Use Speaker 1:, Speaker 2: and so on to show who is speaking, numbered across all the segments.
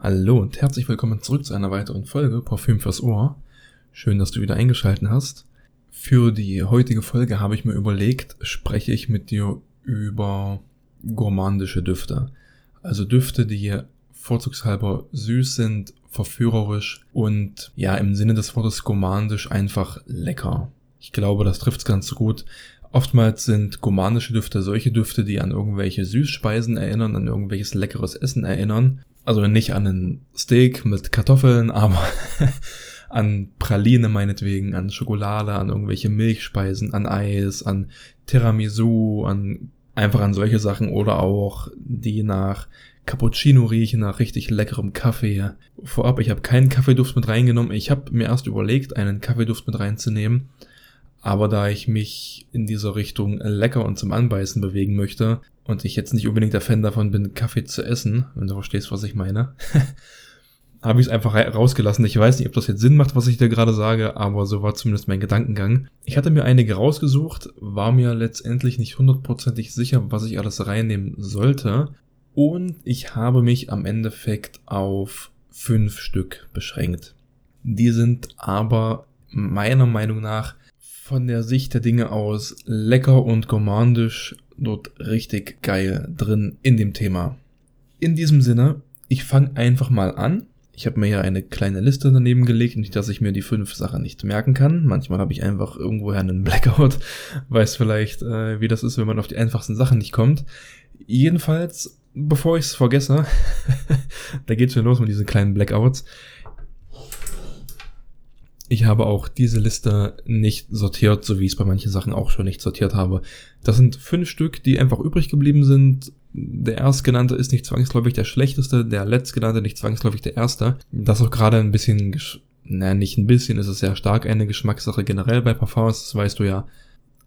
Speaker 1: Hallo und herzlich willkommen zurück zu einer weiteren Folge Parfüm fürs Ohr. Schön, dass du wieder eingeschalten hast. Für die heutige Folge habe ich mir überlegt, spreche ich mit dir über gourmandische Düfte. Also Düfte, die vorzugshalber süß sind, verführerisch und ja, im Sinne des Wortes gourmandisch einfach lecker. Ich glaube, das trifft es ganz gut. Oftmals sind gourmandische Düfte solche Düfte, die an irgendwelche Süßspeisen erinnern, an irgendwelches leckeres Essen erinnern. Also nicht an ein Steak mit Kartoffeln, aber an Praline meinetwegen, an Schokolade, an irgendwelche Milchspeisen, an Eis, an Tiramisu, an einfach an solche Sachen oder auch die nach Cappuccino riechen, nach richtig leckerem Kaffee. Vorab, ich habe keinen Kaffeeduft mit reingenommen. Ich habe mir erst überlegt, einen Kaffeeduft mit reinzunehmen. Aber da ich mich in dieser Richtung lecker und zum Anbeißen bewegen möchte und ich jetzt nicht unbedingt der Fan davon bin, Kaffee zu essen, wenn du verstehst, was ich meine, habe ich es einfach rausgelassen. Ich weiß nicht, ob das jetzt Sinn macht, was ich dir gerade sage, aber so war zumindest mein Gedankengang. Ich hatte mir einige rausgesucht, war mir letztendlich nicht hundertprozentig sicher, was ich alles reinnehmen sollte. Und ich habe mich am Endeffekt auf fünf Stück beschränkt. Die sind aber meiner Meinung nach von der Sicht der Dinge aus lecker und gourmandisch dort richtig geil drin in dem Thema. In diesem Sinne, ich fange einfach mal an. Ich habe mir ja eine kleine Liste daneben gelegt, nicht, dass ich mir die fünf Sachen nicht merken kann. Manchmal habe ich einfach irgendwoher einen Blackout, weiß vielleicht, äh, wie das ist, wenn man auf die einfachsten Sachen nicht kommt. Jedenfalls, bevor ich es vergesse, da geht schon los mit diesen kleinen Blackouts. Ich habe auch diese Liste nicht sortiert, so wie ich es bei manchen Sachen auch schon nicht sortiert habe. Das sind fünf Stück, die einfach übrig geblieben sind. Der erstgenannte ist nicht zwangsläufig der schlechteste, der letztgenannte nicht zwangsläufig der erste. Das ist auch gerade ein bisschen, naja, nicht ein bisschen, ist es sehr stark eine Geschmackssache generell bei Parfums, das weißt du ja.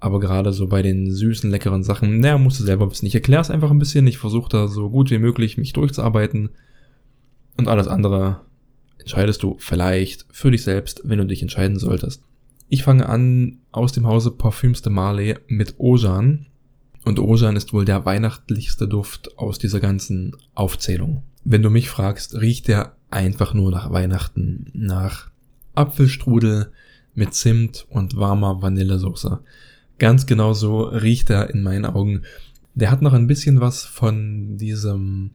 Speaker 1: Aber gerade so bei den süßen, leckeren Sachen, naja, musst du selber wissen. Ich erkläre es einfach ein bisschen, ich versuche da so gut wie möglich mich durchzuarbeiten. Und alles andere entscheidest du vielleicht für dich selbst, wenn du dich entscheiden solltest. Ich fange an aus dem Hause Parfüms de Marley mit Ojan. Und Ojan ist wohl der weihnachtlichste Duft aus dieser ganzen Aufzählung. Wenn du mich fragst, riecht der einfach nur nach Weihnachten, nach Apfelstrudel mit Zimt und warmer Vanillesoße. Ganz genau so riecht er in meinen Augen. Der hat noch ein bisschen was von diesem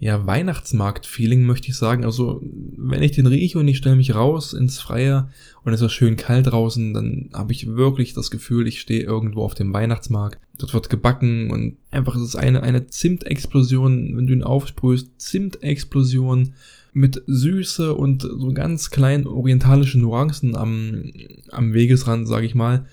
Speaker 1: ja, Weihnachtsmarkt-Feeling, möchte ich sagen. Also, wenn ich den rieche und ich stelle mich raus ins Freie und es ist schön kalt draußen, dann habe ich wirklich das Gefühl, ich stehe irgendwo auf dem Weihnachtsmarkt. Dort wird gebacken und einfach es ist eine, eine Zimtexplosion, wenn du ihn aufsprühst. Zimtexplosion mit Süße und so ganz kleinen orientalischen Nuancen am, am Wegesrand, sage ich mal.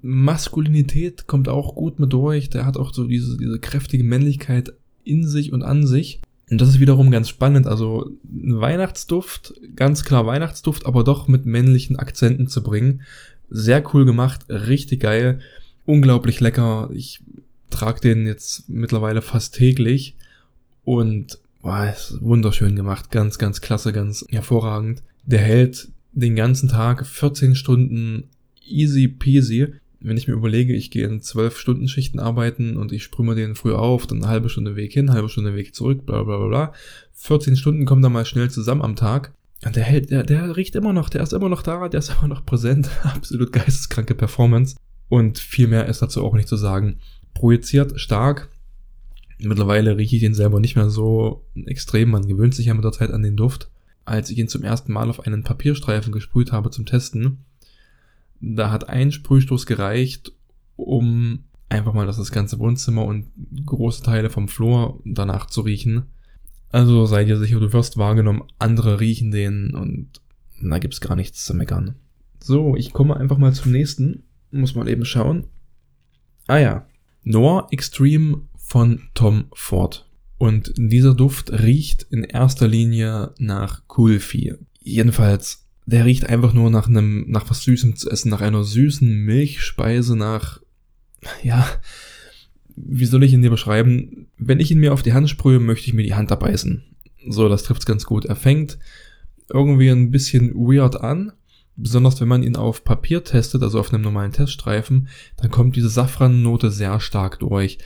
Speaker 1: Maskulinität kommt auch gut mit durch. Der hat auch so diese, diese kräftige Männlichkeit in sich und an sich. Und das ist wiederum ganz spannend. Also ein Weihnachtsduft, ganz klar Weihnachtsduft, aber doch mit männlichen Akzenten zu bringen. Sehr cool gemacht, richtig geil, unglaublich lecker. Ich trage den jetzt mittlerweile fast täglich und boah, ist wunderschön gemacht, ganz, ganz klasse, ganz hervorragend. Der hält den ganzen Tag 14 Stunden easy peasy wenn ich mir überlege, ich gehe in zwölf Stunden Schichten arbeiten und ich sprühe den früh auf, dann eine halbe Stunde Weg hin, halbe Stunde Weg zurück, bla bla bla bla. 14 Stunden kommen da mal schnell zusammen am Tag. Und der hält, der, der riecht immer noch, der ist immer noch da, der ist immer noch präsent. Absolut geisteskranke Performance. Und viel mehr ist dazu auch nicht zu sagen. Projiziert stark. Mittlerweile rieche ich den selber nicht mehr so extrem. Man gewöhnt sich ja mit der Zeit an den Duft. Als ich ihn zum ersten Mal auf einen Papierstreifen gesprüht habe zum Testen, da hat ein Sprühstoß gereicht, um einfach mal das ganze Wohnzimmer und große Teile vom Flur danach zu riechen. Also seid ihr sicher, du wirst wahrgenommen, andere riechen den und da gibt's gar nichts zu meckern. So, ich komme einfach mal zum nächsten. Muss mal eben schauen. Ah ja. Noir Extreme von Tom Ford. Und dieser Duft riecht in erster Linie nach Kulfi. Jedenfalls der riecht einfach nur nach einem, nach was Süßem zu essen, nach einer süßen Milchspeise, nach, ja, wie soll ich ihn dir beschreiben? Wenn ich ihn mir auf die Hand sprühe, möchte ich mir die Hand abbeißen. So, das trifft's ganz gut. Er fängt irgendwie ein bisschen weird an. Besonders wenn man ihn auf Papier testet, also auf einem normalen Teststreifen, dann kommt diese Safrannote sehr stark durch.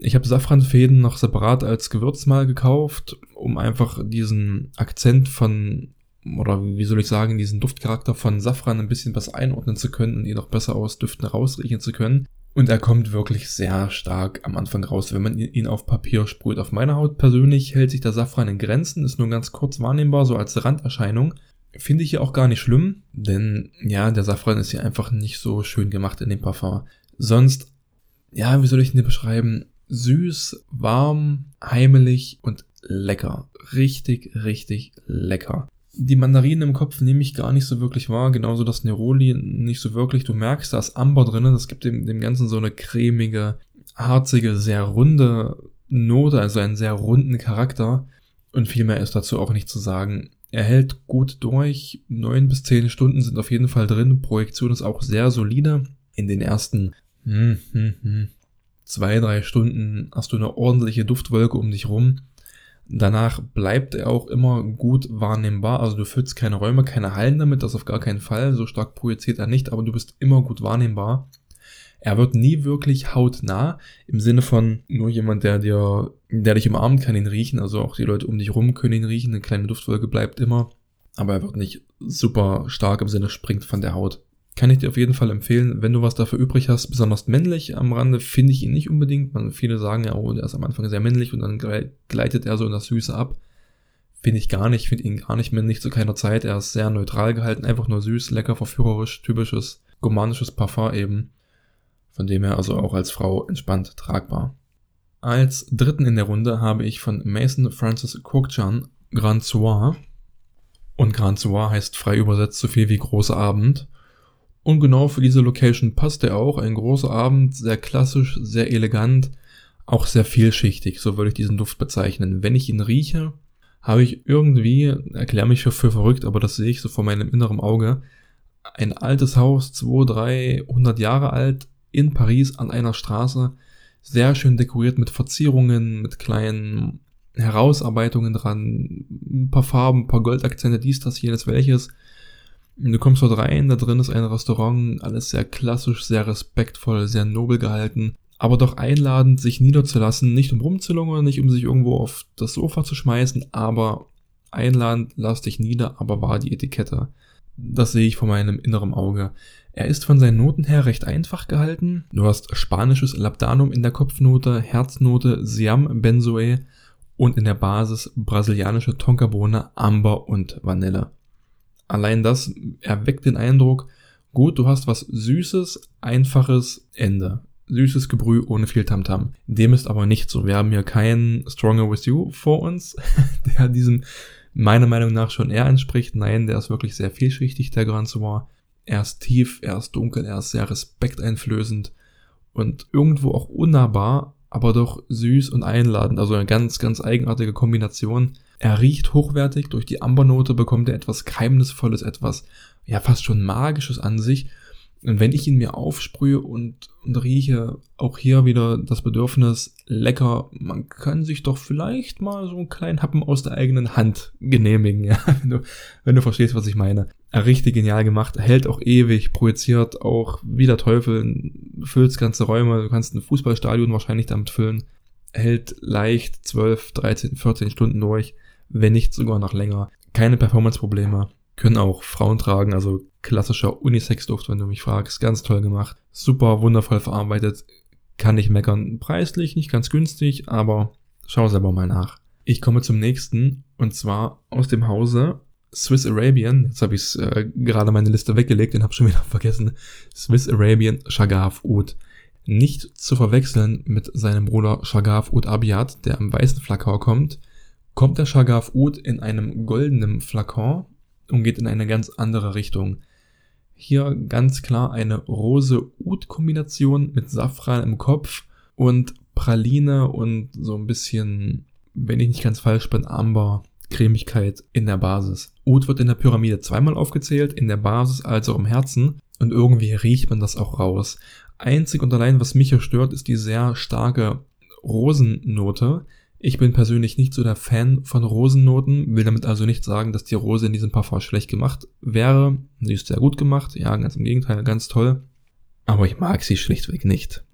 Speaker 1: Ich habe Safranfäden noch separat als Gewürz mal gekauft, um einfach diesen Akzent von, oder wie soll ich sagen, diesen Duftcharakter von Safran ein bisschen besser einordnen zu können und ihn noch besser aus Düften rausriechen zu können. Und er kommt wirklich sehr stark am Anfang raus, wenn man ihn auf Papier sprüht. Auf meiner Haut persönlich hält sich der Safran in Grenzen, ist nur ganz kurz wahrnehmbar, so als Randerscheinung. Finde ich hier auch gar nicht schlimm, denn ja, der Safran ist hier einfach nicht so schön gemacht in dem Parfum. Sonst, ja, wie soll ich ihn beschreiben? Süß, warm, heimelig und lecker. Richtig, richtig lecker. Die Mandarinen im Kopf nehme ich gar nicht so wirklich wahr, genauso das Neroli nicht so wirklich. Du merkst, da ist Amber drin, das gibt dem, dem Ganzen so eine cremige, harzige, sehr runde Note, also einen sehr runden Charakter. Und viel mehr ist dazu auch nicht zu sagen. Er hält gut durch, neun bis zehn Stunden sind auf jeden Fall drin, Projektion ist auch sehr solide. In den ersten hm, hm, hm, zwei, drei Stunden hast du eine ordentliche Duftwolke um dich rum. Danach bleibt er auch immer gut wahrnehmbar. Also du füllst keine Räume, keine Hallen damit, das auf gar keinen Fall. So stark projiziert er nicht, aber du bist immer gut wahrnehmbar. Er wird nie wirklich hautnah, im Sinne von nur jemand, der dir, der dich umarmt, kann ihn riechen. Also auch die Leute um dich rum können ihn riechen. Eine kleine Duftwolke bleibt immer. Aber er wird nicht super stark im Sinne springt von der Haut. Kann ich dir auf jeden Fall empfehlen, wenn du was dafür übrig hast, besonders männlich am Rande, finde ich ihn nicht unbedingt. Man, viele sagen ja, oh, der ist am Anfang sehr männlich und dann gleitet er so in das Süße ab. Finde ich gar nicht, finde ihn gar nicht männlich zu keiner Zeit. Er ist sehr neutral gehalten, einfach nur süß, lecker, verführerisch, typisches gomanisches Parfum eben. Von dem her also auch als Frau entspannt tragbar. Als dritten in der Runde habe ich von Mason Francis Kurkchan Grand Soir. Und Grand Soir heißt frei übersetzt so viel wie großer Abend. Und genau für diese Location passt er auch. Ein großer Abend, sehr klassisch, sehr elegant, auch sehr vielschichtig, so würde ich diesen Duft bezeichnen. Wenn ich ihn rieche, habe ich irgendwie, erkläre mich für, verrückt, aber das sehe ich so vor meinem inneren Auge, ein altes Haus, 200, 300 Jahre alt, in Paris an einer Straße, sehr schön dekoriert mit Verzierungen, mit kleinen Herausarbeitungen dran, ein paar Farben, ein paar Goldakzente, dies, das, jenes, welches. Du kommst dort rein, da drin ist ein Restaurant, alles sehr klassisch, sehr respektvoll, sehr nobel gehalten, aber doch einladend, sich niederzulassen, nicht um rumzulungern, nicht um sich irgendwo auf das Sofa zu schmeißen, aber einladend, lass dich nieder, aber war die Etikette. Das sehe ich vor meinem inneren Auge. Er ist von seinen Noten her recht einfach gehalten. Du hast spanisches Labdanum in der Kopfnote, Herznote, Siam Benzoe und in der Basis brasilianische Tonkabohne, Amber und Vanille. Allein das erweckt den Eindruck, gut, du hast was Süßes, Einfaches, Ende. Süßes Gebrüh ohne viel Tamtam. Dem ist aber nicht so. Wir haben hier keinen Stronger With You vor uns, der diesem meiner Meinung nach schon eher entspricht. Nein, der ist wirklich sehr vielschichtig, der Grand Soir. Er ist tief, er ist dunkel, er ist sehr respekteinflößend und irgendwo auch unnahbar, aber doch süß und einladend. Also eine ganz, ganz eigenartige Kombination. Er riecht hochwertig, durch die Ambernote bekommt er etwas Geheimnisvolles, etwas, ja, fast schon Magisches an sich. Und wenn ich ihn mir aufsprühe und, und rieche, auch hier wieder das Bedürfnis, lecker, man kann sich doch vielleicht mal so einen kleinen Happen aus der eigenen Hand genehmigen, ja, wenn du, wenn du verstehst, was ich meine. Richtig genial gemacht, hält auch ewig, projiziert auch wie der Teufel, füllst ganze Räume, du kannst ein Fußballstadion wahrscheinlich damit füllen, hält leicht 12, 13, 14 Stunden durch wenn nicht sogar noch länger. Keine Performance-Probleme. Können auch Frauen tragen, also klassischer Unisex-Duft, wenn du mich fragst. Ganz toll gemacht. Super, wundervoll verarbeitet. Kann nicht meckern. Preislich nicht ganz günstig, aber schau selber mal nach. Ich komme zum nächsten und zwar aus dem Hause Swiss Arabian. Jetzt habe ich äh, gerade meine Liste weggelegt und habe schon wieder vergessen. Swiss Arabian Shagaf Oud. Nicht zu verwechseln mit seinem Bruder Shagaf Oud Abiyat, der im weißen Flakor kommt kommt der Shagaf Oud in einem goldenen Flakon und geht in eine ganz andere Richtung. Hier ganz klar eine Rose-Oud-Kombination mit Safran im Kopf und Praline und so ein bisschen, wenn ich nicht ganz falsch bin, Amber. Cremigkeit in der Basis. Oud wird in der Pyramide zweimal aufgezählt, in der Basis als auch im Herzen und irgendwie riecht man das auch raus. Einzig und allein, was mich hier stört, ist die sehr starke Rosennote, ich bin persönlich nicht so der Fan von Rosennoten, will damit also nicht sagen, dass die Rose in diesem Parfum schlecht gemacht wäre. Sie ist sehr gut gemacht, ja, ganz im Gegenteil, ganz toll. Aber ich mag sie schlichtweg nicht.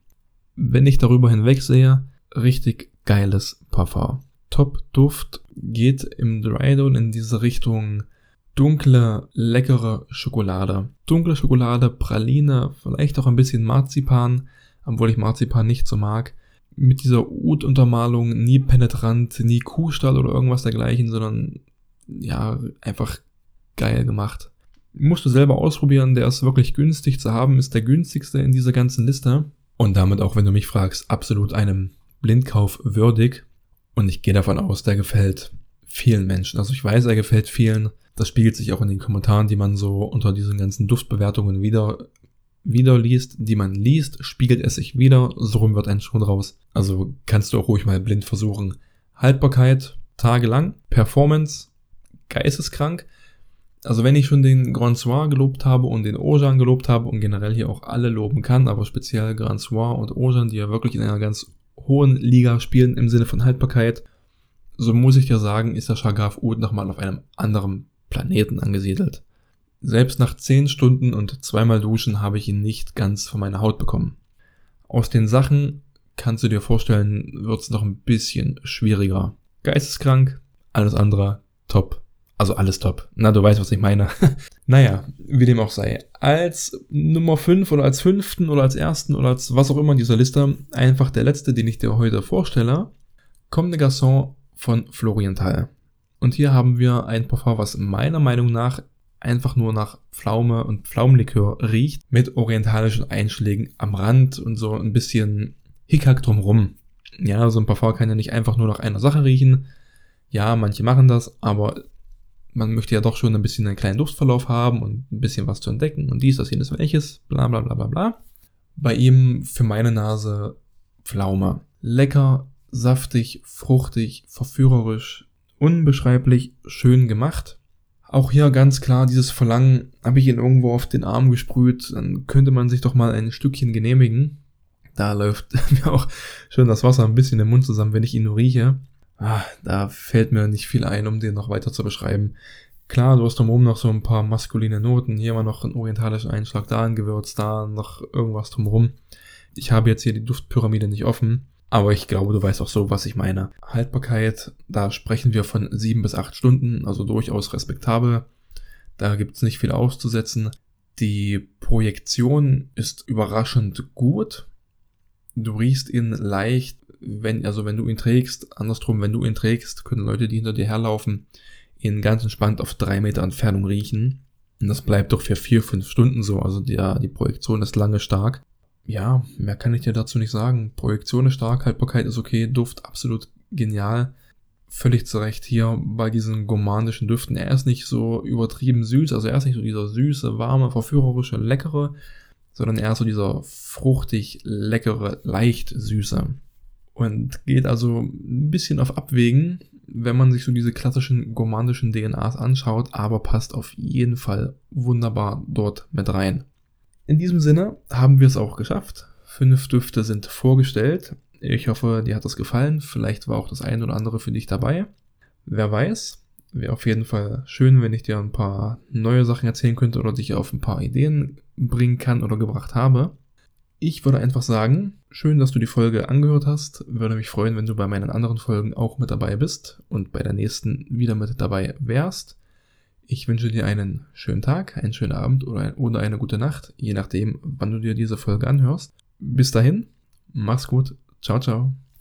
Speaker 1: Wenn ich darüber hinweg sehe, richtig geiles Parfum. Top-Duft geht im Drydon in diese Richtung dunkle, leckere Schokolade. Dunkle Schokolade, Praline, vielleicht auch ein bisschen Marzipan, obwohl ich Marzipan nicht so mag. Mit dieser Oud-Untermalung, nie penetrant, nie Kuhstall oder irgendwas dergleichen, sondern ja, einfach geil gemacht. Musst du selber ausprobieren, der ist wirklich günstig zu haben, ist der günstigste in dieser ganzen Liste. Und damit auch, wenn du mich fragst, absolut einem Blindkauf würdig. Und ich gehe davon aus, der gefällt vielen Menschen. Also ich weiß, er gefällt vielen. Das spiegelt sich auch in den Kommentaren, die man so unter diesen ganzen Duftbewertungen wieder, wieder liest. Die man liest, spiegelt es sich wieder. So rum wird ein Schuh raus. Also kannst du auch ruhig mal blind versuchen. Haltbarkeit, tagelang. Performance, geisteskrank. Also wenn ich schon den Grand Soir gelobt habe und den Ojan gelobt habe und generell hier auch alle loben kann, aber speziell Grand Soir und Ojan, die ja wirklich in einer ganz hohen Liga spielen im Sinne von Haltbarkeit, so muss ich ja sagen, ist der Shagaf Ud nochmal auf einem anderen Planeten angesiedelt. Selbst nach 10 Stunden und zweimal Duschen habe ich ihn nicht ganz von meiner Haut bekommen. Aus den Sachen kannst du dir vorstellen, wird es noch ein bisschen schwieriger. Geisteskrank, alles andere top. Also alles top. Na, du weißt, was ich meine. naja, wie dem auch sei. Als Nummer 5 oder als fünften oder als ersten oder als was auch immer in dieser Liste, einfach der letzte, den ich dir heute vorstelle, Comme des Garçons von Florienthal. Und hier haben wir ein Parfum, was meiner Meinung nach einfach nur nach Pflaume und Pflaumenlikör riecht, mit orientalischen Einschlägen am Rand und so ein bisschen Hickhack drumrum. Ja, so ein Parfum kann ja nicht einfach nur nach einer Sache riechen. Ja, manche machen das, aber man möchte ja doch schon ein bisschen einen kleinen Duftverlauf haben und ein bisschen was zu entdecken und dies, das, jenes, welches, bla bla bla bla bla. Bei ihm für meine Nase Pflaume. Lecker, saftig, fruchtig, verführerisch, unbeschreiblich schön gemacht. Auch hier ganz klar dieses Verlangen, habe ich ihn irgendwo auf den Arm gesprüht, dann könnte man sich doch mal ein Stückchen genehmigen. Da läuft mir auch schön das Wasser ein bisschen im Mund zusammen, wenn ich ihn nur rieche ah, da fällt mir nicht viel ein, um den noch weiter zu beschreiben. Klar, du hast drumherum noch so ein paar maskuline Noten, hier mal noch ein orientalischer Einschlag, da ein Gewürz, da noch irgendwas drumherum. Ich habe jetzt hier die Duftpyramide nicht offen, aber ich glaube, du weißt auch so, was ich meine. Haltbarkeit, da sprechen wir von sieben bis acht Stunden, also durchaus respektabel. Da gibt's nicht viel auszusetzen. Die Projektion ist überraschend gut. Du riechst ihn leicht wenn, also wenn du ihn trägst, andersrum, wenn du ihn trägst, können Leute, die hinter dir herlaufen, ihn ganz entspannt auf drei Meter Entfernung riechen. Und das bleibt doch für vier, fünf Stunden so. Also die, die Projektion ist lange stark. Ja, mehr kann ich dir dazu nicht sagen. Projektion ist stark, Haltbarkeit ist okay, Duft absolut genial. Völlig zurecht hier bei diesen gourmandischen Düften. Er ist nicht so übertrieben süß, also er ist nicht so dieser süße, warme, verführerische, leckere, sondern er ist so dieser fruchtig, leckere, leicht süße. Und geht also ein bisschen auf Abwägen, wenn man sich so diese klassischen gourmandischen DNAs anschaut, aber passt auf jeden Fall wunderbar dort mit rein. In diesem Sinne haben wir es auch geschafft. Fünf Düfte sind vorgestellt. Ich hoffe, dir hat das gefallen. Vielleicht war auch das eine oder andere für dich dabei. Wer weiß. Wäre auf jeden Fall schön, wenn ich dir ein paar neue Sachen erzählen könnte oder dich auf ein paar Ideen bringen kann oder gebracht habe. Ich würde einfach sagen, schön, dass du die Folge angehört hast. Würde mich freuen, wenn du bei meinen anderen Folgen auch mit dabei bist und bei der nächsten wieder mit dabei wärst. Ich wünsche dir einen schönen Tag, einen schönen Abend oder, oder eine gute Nacht, je nachdem, wann du dir diese Folge anhörst. Bis dahin, mach's gut. Ciao, ciao.